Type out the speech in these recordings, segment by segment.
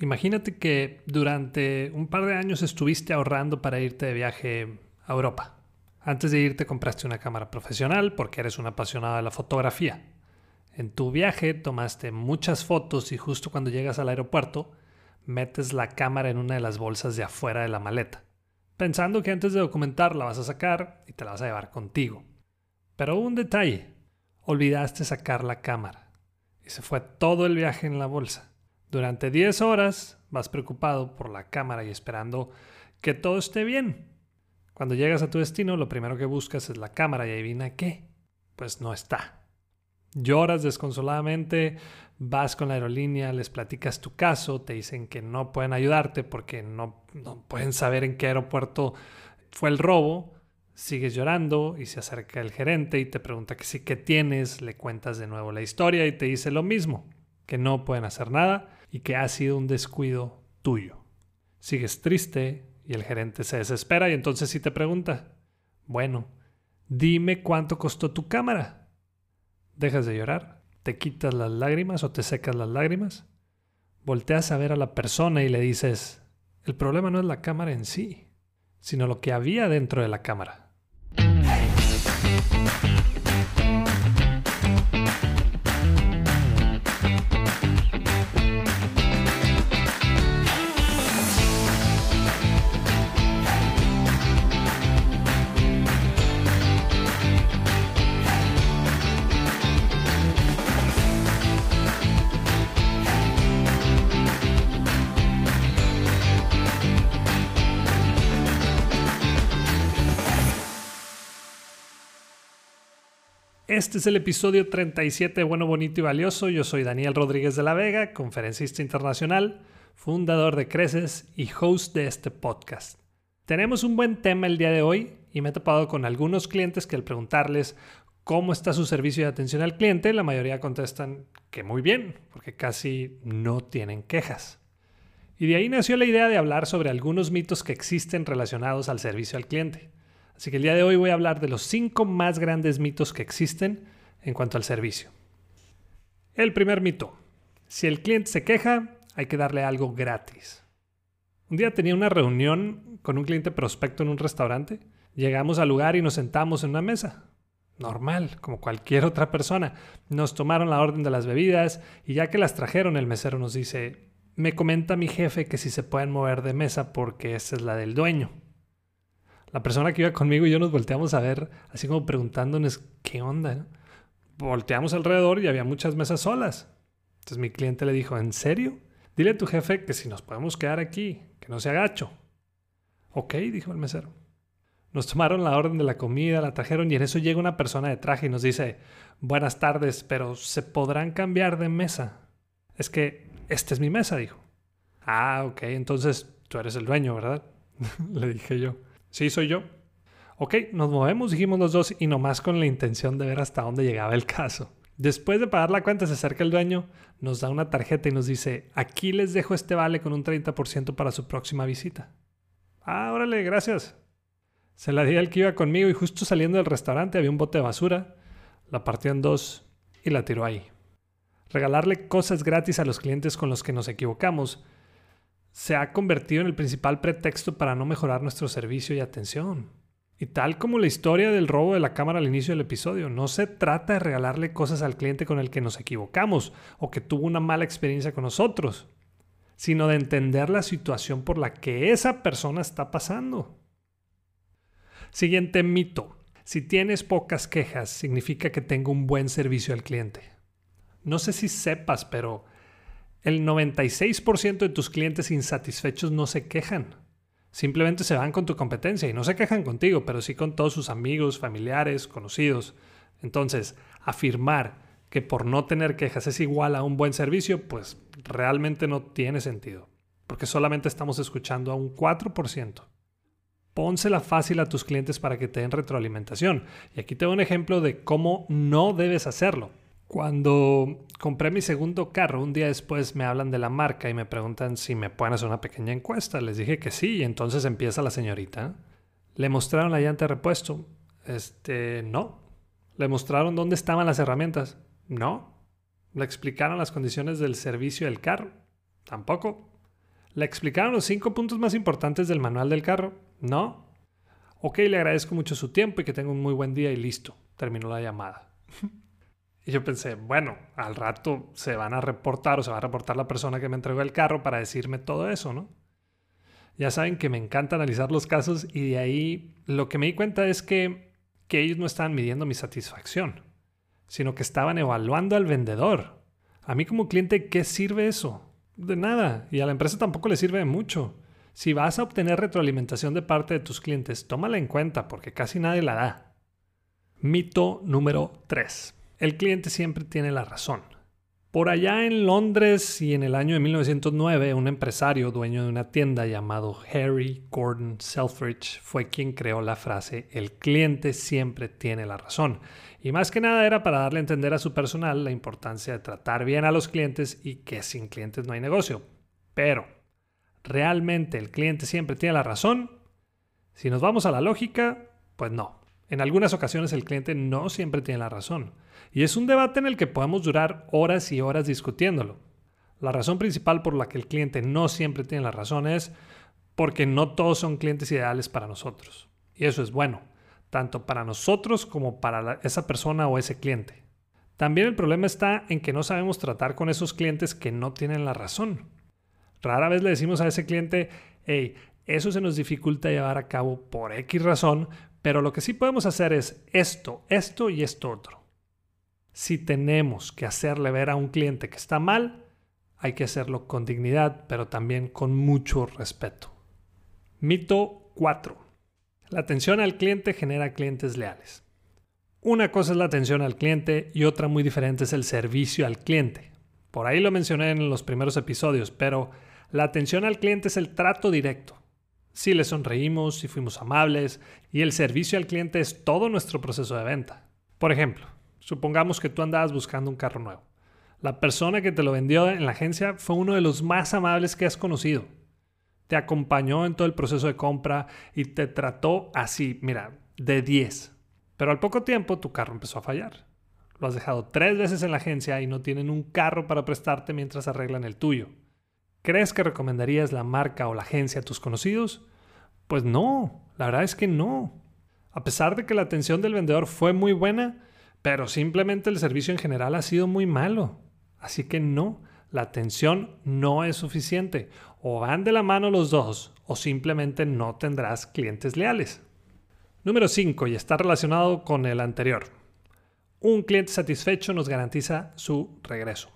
Imagínate que durante un par de años estuviste ahorrando para irte de viaje a Europa. Antes de irte compraste una cámara profesional porque eres un apasionado de la fotografía. En tu viaje tomaste muchas fotos y justo cuando llegas al aeropuerto metes la cámara en una de las bolsas de afuera de la maleta, pensando que antes de documentar la vas a sacar y te la vas a llevar contigo. Pero un detalle, olvidaste sacar la cámara y se fue todo el viaje en la bolsa. Durante 10 horas vas preocupado por la cámara y esperando que todo esté bien. Cuando llegas a tu destino, lo primero que buscas es la cámara y adivina qué. Pues no está. Lloras desconsoladamente, vas con la aerolínea, les platicas tu caso, te dicen que no pueden ayudarte porque no, no pueden saber en qué aeropuerto fue el robo. Sigues llorando y se acerca el gerente y te pregunta que sí, ¿qué tienes? Le cuentas de nuevo la historia y te dice lo mismo, que no pueden hacer nada y que ha sido un descuido tuyo. Sigues triste y el gerente se desespera y entonces sí te pregunta, bueno, dime cuánto costó tu cámara. Dejas de llorar, te quitas las lágrimas o te secas las lágrimas, volteas a ver a la persona y le dices, el problema no es la cámara en sí, sino lo que había dentro de la cámara. Este es el episodio 37 de Bueno, Bonito y Valioso. Yo soy Daniel Rodríguez de la Vega, conferencista internacional, fundador de Creces y host de este podcast. Tenemos un buen tema el día de hoy y me he topado con algunos clientes que al preguntarles cómo está su servicio de atención al cliente, la mayoría contestan que muy bien, porque casi no tienen quejas. Y de ahí nació la idea de hablar sobre algunos mitos que existen relacionados al servicio al cliente. Así que el día de hoy voy a hablar de los cinco más grandes mitos que existen en cuanto al servicio. El primer mito. Si el cliente se queja, hay que darle algo gratis. Un día tenía una reunión con un cliente prospecto en un restaurante. Llegamos al lugar y nos sentamos en una mesa. Normal, como cualquier otra persona. Nos tomaron la orden de las bebidas y ya que las trajeron, el mesero nos dice, me comenta mi jefe que si se pueden mover de mesa porque esa es la del dueño la persona que iba conmigo y yo nos volteamos a ver, así como preguntándonos qué onda. Volteamos alrededor y había muchas mesas solas. Entonces mi cliente le dijo, ¿en serio? Dile a tu jefe que si nos podemos quedar aquí, que no se agacho. Ok, dijo el mesero. Nos tomaron la orden de la comida, la trajeron y en eso llega una persona de traje y nos dice, buenas tardes, pero ¿se podrán cambiar de mesa? Es que esta es mi mesa, dijo. Ah, ok, entonces tú eres el dueño, ¿verdad? le dije yo. Sí, soy yo. Ok, nos movemos, dijimos los dos, y nomás con la intención de ver hasta dónde llegaba el caso. Después de pagar la cuenta, se acerca el dueño, nos da una tarjeta y nos dice, aquí les dejo este vale con un 30% para su próxima visita. Ah, órale, gracias. Se la di al que iba conmigo y justo saliendo del restaurante había un bote de basura, la partió en dos y la tiró ahí. Regalarle cosas gratis a los clientes con los que nos equivocamos se ha convertido en el principal pretexto para no mejorar nuestro servicio y atención. Y tal como la historia del robo de la cámara al inicio del episodio, no se trata de regalarle cosas al cliente con el que nos equivocamos o que tuvo una mala experiencia con nosotros, sino de entender la situación por la que esa persona está pasando. Siguiente mito. Si tienes pocas quejas, significa que tengo un buen servicio al cliente. No sé si sepas, pero el 96% de tus clientes insatisfechos no se quejan. Simplemente se van con tu competencia y no se quejan contigo, pero sí con todos sus amigos, familiares, conocidos. Entonces, afirmar que por no tener quejas es igual a un buen servicio, pues realmente no tiene sentido, porque solamente estamos escuchando a un 4%. Pónsela fácil a tus clientes para que te den retroalimentación. Y aquí tengo un ejemplo de cómo no debes hacerlo. Cuando compré mi segundo carro, un día después me hablan de la marca y me preguntan si me pueden hacer una pequeña encuesta. Les dije que sí, y entonces empieza la señorita. ¿Le mostraron la llanta de repuesto? Este, no. ¿Le mostraron dónde estaban las herramientas? No. ¿Le explicaron las condiciones del servicio del carro? Tampoco. ¿Le explicaron los cinco puntos más importantes del manual del carro? No. Ok, le agradezco mucho su tiempo y que tenga un muy buen día y listo. Terminó la llamada. yo pensé, bueno, al rato se van a reportar o se va a reportar la persona que me entregó el carro para decirme todo eso, ¿no? Ya saben que me encanta analizar los casos y de ahí lo que me di cuenta es que, que ellos no estaban midiendo mi satisfacción, sino que estaban evaluando al vendedor. A mí como cliente, ¿qué sirve eso? De nada. Y a la empresa tampoco le sirve de mucho. Si vas a obtener retroalimentación de parte de tus clientes, tómala en cuenta porque casi nadie la da. Mito número 3. El cliente siempre tiene la razón. Por allá en Londres y en el año de 1909, un empresario dueño de una tienda llamado Harry Gordon Selfridge fue quien creó la frase el cliente siempre tiene la razón. Y más que nada era para darle a entender a su personal la importancia de tratar bien a los clientes y que sin clientes no hay negocio. Pero, ¿realmente el cliente siempre tiene la razón? Si nos vamos a la lógica, pues no. En algunas ocasiones el cliente no siempre tiene la razón. Y es un debate en el que podemos durar horas y horas discutiéndolo. La razón principal por la que el cliente no siempre tiene la razón es porque no todos son clientes ideales para nosotros. Y eso es bueno, tanto para nosotros como para esa persona o ese cliente. También el problema está en que no sabemos tratar con esos clientes que no tienen la razón. Rara vez le decimos a ese cliente, hey, eso se nos dificulta llevar a cabo por X razón, pero lo que sí podemos hacer es esto, esto y esto otro. Si tenemos que hacerle ver a un cliente que está mal, hay que hacerlo con dignidad, pero también con mucho respeto. Mito 4. La atención al cliente genera clientes leales. Una cosa es la atención al cliente y otra muy diferente es el servicio al cliente. Por ahí lo mencioné en los primeros episodios, pero la atención al cliente es el trato directo. Si le sonreímos, si fuimos amables y el servicio al cliente es todo nuestro proceso de venta. Por ejemplo, Supongamos que tú andabas buscando un carro nuevo. La persona que te lo vendió en la agencia fue uno de los más amables que has conocido. Te acompañó en todo el proceso de compra y te trató así, mira, de 10. Pero al poco tiempo tu carro empezó a fallar. Lo has dejado tres veces en la agencia y no tienen un carro para prestarte mientras arreglan el tuyo. ¿Crees que recomendarías la marca o la agencia a tus conocidos? Pues no, la verdad es que no. A pesar de que la atención del vendedor fue muy buena, pero simplemente el servicio en general ha sido muy malo. Así que no, la atención no es suficiente. O van de la mano los dos o simplemente no tendrás clientes leales. Número 5 y está relacionado con el anterior. Un cliente satisfecho nos garantiza su regreso.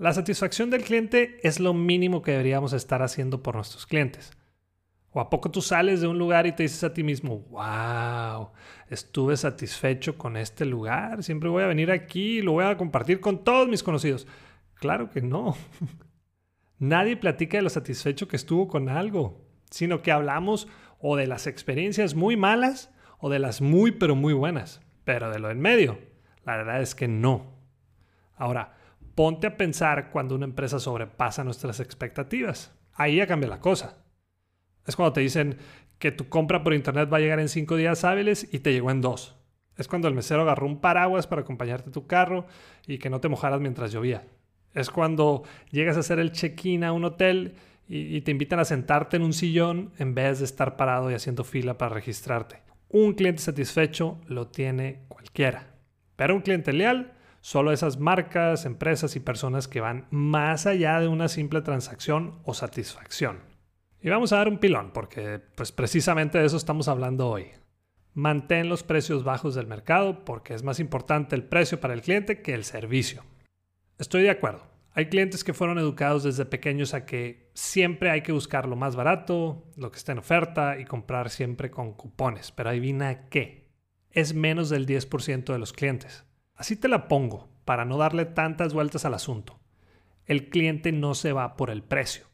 La satisfacción del cliente es lo mínimo que deberíamos estar haciendo por nuestros clientes. ¿O a poco tú sales de un lugar y te dices a ti mismo, wow, estuve satisfecho con este lugar, siempre voy a venir aquí y lo voy a compartir con todos mis conocidos? Claro que no. Nadie platica de lo satisfecho que estuvo con algo, sino que hablamos o de las experiencias muy malas o de las muy pero muy buenas. Pero de lo en medio, la verdad es que no. Ahora, ponte a pensar cuando una empresa sobrepasa nuestras expectativas. Ahí ya cambia la cosa. Es cuando te dicen que tu compra por internet va a llegar en cinco días hábiles y te llegó en dos. Es cuando el mesero agarró un paraguas para acompañarte a tu carro y que no te mojaras mientras llovía. Es cuando llegas a hacer el check-in a un hotel y, y, te invitan a sentarte en un sillón en vez de estar parado y haciendo fila para registrarte. Un cliente satisfecho lo tiene cualquiera. Pero un cliente leal, solo esas marcas, empresas y personas que van más allá de una simple transacción o satisfacción. Y vamos a dar un pilón, porque pues precisamente de eso estamos hablando hoy. Mantén los precios bajos del mercado porque es más importante el precio para el cliente que el servicio. Estoy de acuerdo. Hay clientes que fueron educados desde pequeños a que siempre hay que buscar lo más barato, lo que está en oferta y comprar siempre con cupones. Pero adivina qué. Es menos del 10% de los clientes. Así te la pongo, para no darle tantas vueltas al asunto. El cliente no se va por el precio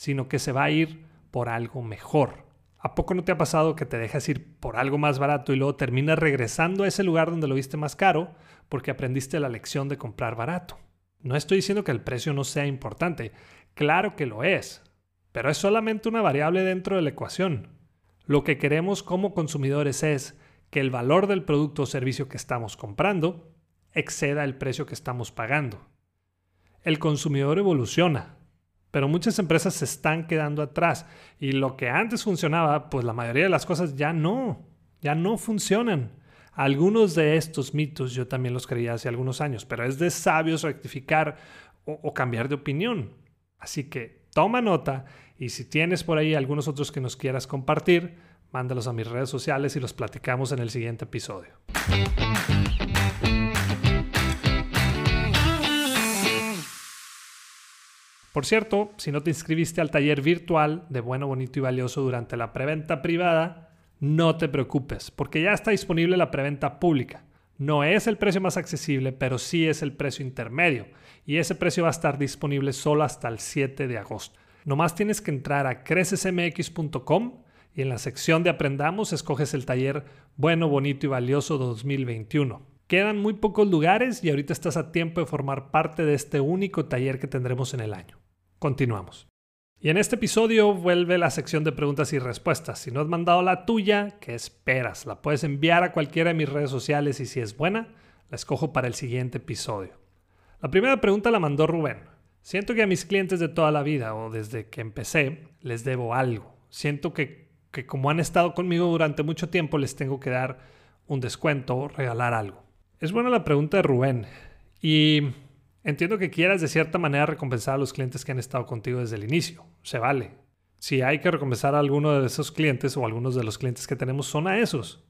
sino que se va a ir por algo mejor. ¿A poco no te ha pasado que te dejas ir por algo más barato y luego terminas regresando a ese lugar donde lo viste más caro porque aprendiste la lección de comprar barato? No estoy diciendo que el precio no sea importante, claro que lo es, pero es solamente una variable dentro de la ecuación. Lo que queremos como consumidores es que el valor del producto o servicio que estamos comprando exceda el precio que estamos pagando. El consumidor evoluciona, Pero muchas empresas se están quedando atrás y lo que antes funcionaba, pues la mayoría de las cosas ya no, ya no funcionan. Algunos de estos mitos yo también los creía hace algunos años, pero es de sabios rectificar o, cambiar de opinión. Así que toma nota y si tienes por ahí algunos otros que nos quieras compartir, mándalos a mis redes sociales y los platicamos en el siguiente episodio. Por cierto, si no te inscribiste al taller virtual de Bueno, Bonito y Valioso durante la preventa privada, no te preocupes, porque ya está disponible la preventa pública. No es el precio más accesible, pero sí es el precio intermedio, y ese precio va a estar disponible solo hasta el 7 de agosto. Nomás tienes que entrar a crecesmx.com y en la sección de Aprendamos escoges el taller Bueno, Bonito y Valioso 2021. Quedan muy pocos lugares y ahorita estás a tiempo de formar parte de este único taller que tendremos en el año. Continuamos. Y en este episodio vuelve la sección de preguntas y respuestas. Si no has mandado la tuya, ¿qué esperas? La puedes enviar a cualquiera de mis redes sociales y si es buena, la escojo para el siguiente episodio. La primera pregunta la mandó Rubén. Siento que a mis clientes de toda la vida o desde que empecé les debo algo. Siento que, que como han estado conmigo durante mucho tiempo les tengo que dar un descuento o regalar algo. Es buena la pregunta de Rubén. Y entiendo que quieras de cierta manera recompensar a los clientes que han estado contigo desde el inicio. Se vale. Si hay que recompensar a alguno de esos clientes o algunos de los clientes que tenemos son a esos.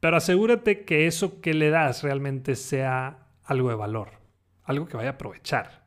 Pero asegúrate que eso que le das realmente sea algo de valor. Algo que vaya a aprovechar.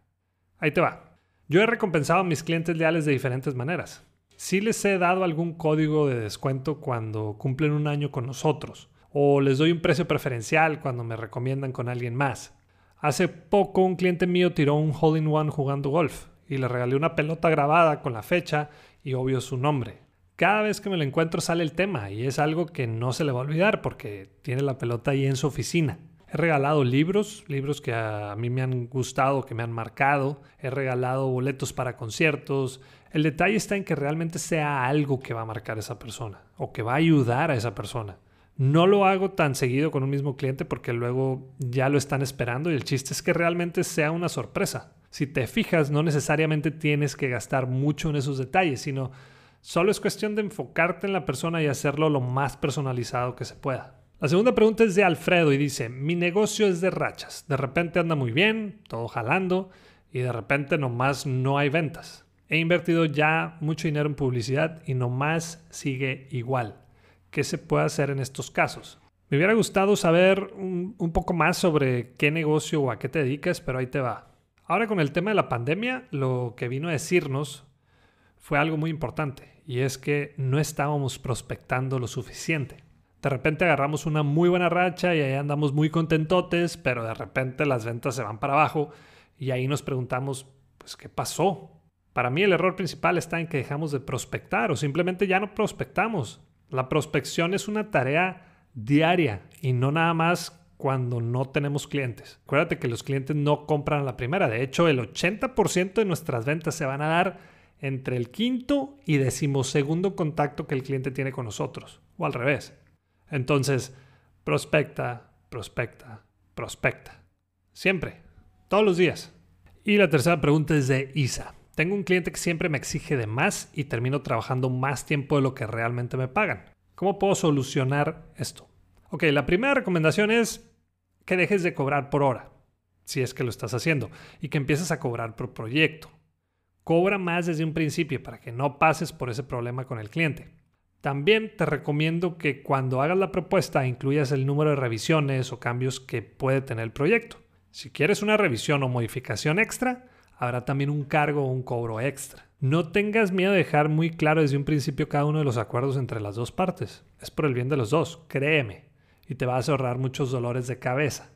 Ahí te va. Yo he recompensado a mis clientes leales de diferentes maneras. Sí les he dado algún código de descuento cuando cumplen un año con nosotros o les doy un precio preferencial cuando me recomiendan con alguien más. Hace poco un cliente mío tiró un hole in one jugando golf y le regalé una pelota grabada con la fecha y obvio su nombre. Cada vez que me lo encuentro sale el tema y es algo que no se le va a olvidar porque tiene la pelota ahí en su oficina. He regalado libros, libros que a mí me han gustado, que me han marcado. He regalado boletos para conciertos. El detalle está en que realmente sea algo que va a marcar a esa persona o que va a ayudar a esa persona. No lo hago tan seguido con un mismo cliente porque luego ya lo están esperando y el chiste es que realmente sea una sorpresa. Si te fijas, no necesariamente tienes que gastar mucho en esos detalles, sino solo es cuestión de enfocarte en la persona y hacerlo lo más personalizado que se pueda. La segunda pregunta es de Alfredo y dice, mi negocio es de rachas. De repente anda muy bien, todo jalando, y de repente nomás no hay ventas. He invertido ya mucho dinero en publicidad y nomás sigue igual qué se puede hacer en estos casos. Me hubiera gustado saber un, poco más sobre qué negocio o a qué te dedicas, pero ahí te va. Ahora con el tema de la pandemia, lo que vino a decirnos fue algo muy importante y es que no estábamos prospectando lo suficiente. De repente agarramos una muy buena racha y ahí andamos muy contentotes, pero de repente las ventas se van para abajo y ahí nos preguntamos, pues, ¿qué pasó? Para mí el error principal está en que dejamos de prospectar o simplemente ya no prospectamos. La prospección es una tarea diaria y no nada más cuando no tenemos clientes. Acuérdate que los clientes no compran la primera. De hecho, el 80% de nuestras ventas se van a dar entre el quinto y decimosegundo contacto que el cliente tiene con nosotros. O al revés. Entonces, prospecta, prospecta, prospecta. Siempre. Todos los días. Y la tercera pregunta es de Isa. Tengo un cliente que siempre me exige de más y termino trabajando más tiempo de lo que realmente me pagan. ¿Cómo puedo solucionar esto? Ok, la primera recomendación es que dejes de cobrar por hora, si es que lo estás haciendo, y que empieces a cobrar por proyecto. Cobra más desde un principio para que no pases por ese problema con el cliente. También te recomiendo que cuando hagas la propuesta incluyas el número de revisiones o cambios que puede tener el proyecto. Si quieres una revisión o modificación extra, habrá también un cargo o un cobro extra. No tengas miedo de dejar muy claro desde un principio cada uno de los acuerdos entre las dos partes. Es por el bien de los dos, créeme, y te vas a ahorrar muchos dolores de cabeza.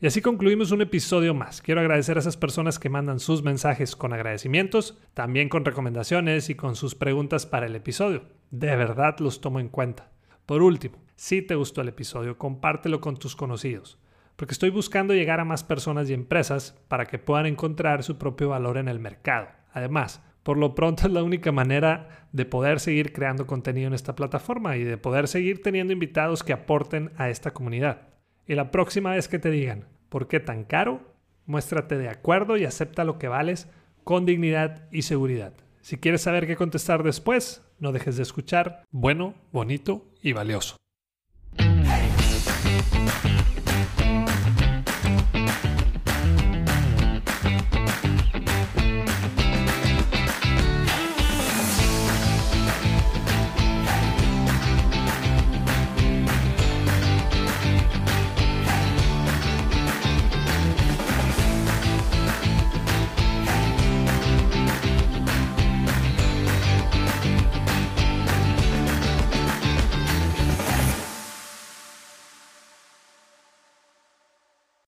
Y así concluimos un episodio más. Quiero agradecer a esas personas que mandan sus mensajes con agradecimientos, también con recomendaciones y con sus preguntas para el episodio. De verdad los tomo en cuenta. Por último, si te gustó el episodio, compártelo con tus conocidos porque estoy buscando llegar a más personas y empresas para que puedan encontrar su propio valor en el mercado. Además, por lo pronto es la única manera de poder seguir creando contenido en esta plataforma y de poder seguir teniendo invitados que aporten a esta comunidad. Y la próxima vez que te digan, ¿por qué tan caro? Muéstrate de acuerdo y acepta lo que vales con dignidad y seguridad. Si quieres saber qué contestar después, no dejes de escuchar bueno, bonito y valioso.